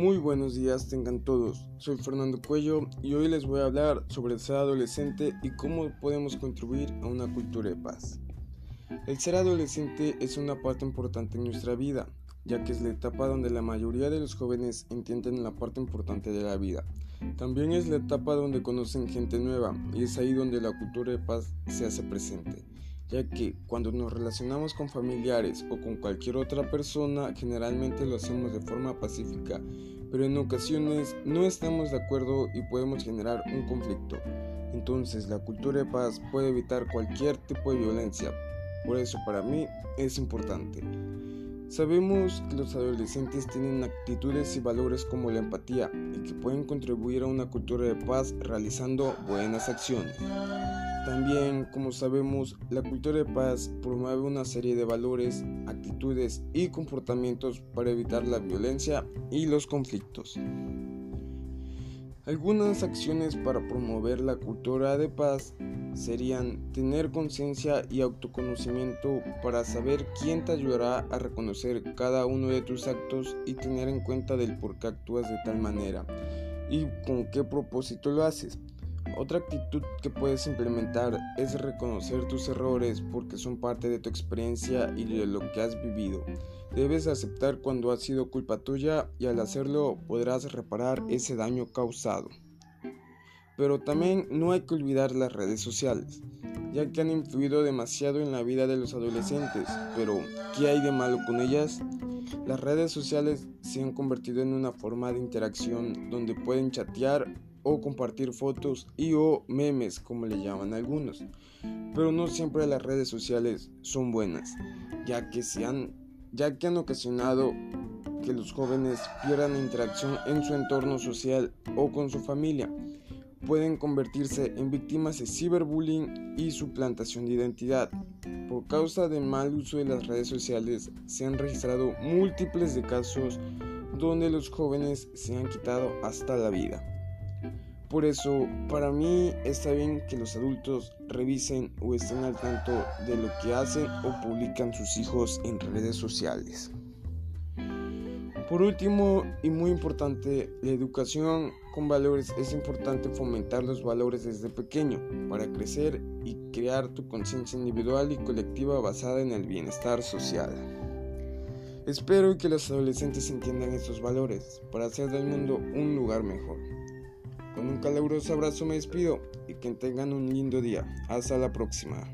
Muy buenos días tengan todos, soy Fernando Cuello y hoy les voy a hablar sobre el ser adolescente y cómo podemos contribuir a una cultura de paz. El ser adolescente es una parte importante en nuestra vida, ya que es la etapa donde la mayoría de los jóvenes entienden la parte importante de la vida. También es la etapa donde conocen gente nueva y es ahí donde la cultura de paz se hace presente ya que cuando nos relacionamos con familiares o con cualquier otra persona generalmente lo hacemos de forma pacífica, pero en ocasiones no estamos de acuerdo y podemos generar un conflicto. Entonces la cultura de paz puede evitar cualquier tipo de violencia, por eso para mí es importante. Sabemos que los adolescentes tienen actitudes y valores como la empatía y que pueden contribuir a una cultura de paz realizando buenas acciones. También, como sabemos, la cultura de paz promueve una serie de valores, actitudes y comportamientos para evitar la violencia y los conflictos. Algunas acciones para promover la cultura de paz serían tener conciencia y autoconocimiento para saber quién te ayudará a reconocer cada uno de tus actos y tener en cuenta del por qué actúas de tal manera y con qué propósito lo haces. Otra actitud que puedes implementar es reconocer tus errores porque son parte de tu experiencia y de lo que has vivido. Debes aceptar cuando ha sido culpa tuya y al hacerlo podrás reparar ese daño causado. Pero también no hay que olvidar las redes sociales, ya que han influido demasiado en la vida de los adolescentes. Pero, ¿qué hay de malo con ellas? Las redes sociales se han convertido en una forma de interacción donde pueden chatear o compartir fotos y o memes como le llaman algunos. Pero no siempre las redes sociales son buenas, ya que, se han, ya que han ocasionado que los jóvenes pierdan interacción en su entorno social o con su familia. Pueden convertirse en víctimas de ciberbullying y suplantación de identidad. Por causa del mal uso de las redes sociales se han registrado múltiples de casos donde los jóvenes se han quitado hasta la vida. Por eso, para mí está bien que los adultos revisen o estén al tanto de lo que hacen o publican sus hijos en redes sociales. Por último, y muy importante, la educación con valores es importante fomentar los valores desde pequeño para crecer y crear tu conciencia individual y colectiva basada en el bienestar social. Espero que los adolescentes entiendan estos valores para hacer del mundo un lugar mejor. Con un caluroso abrazo me despido y que tengan un lindo día. Hasta la próxima.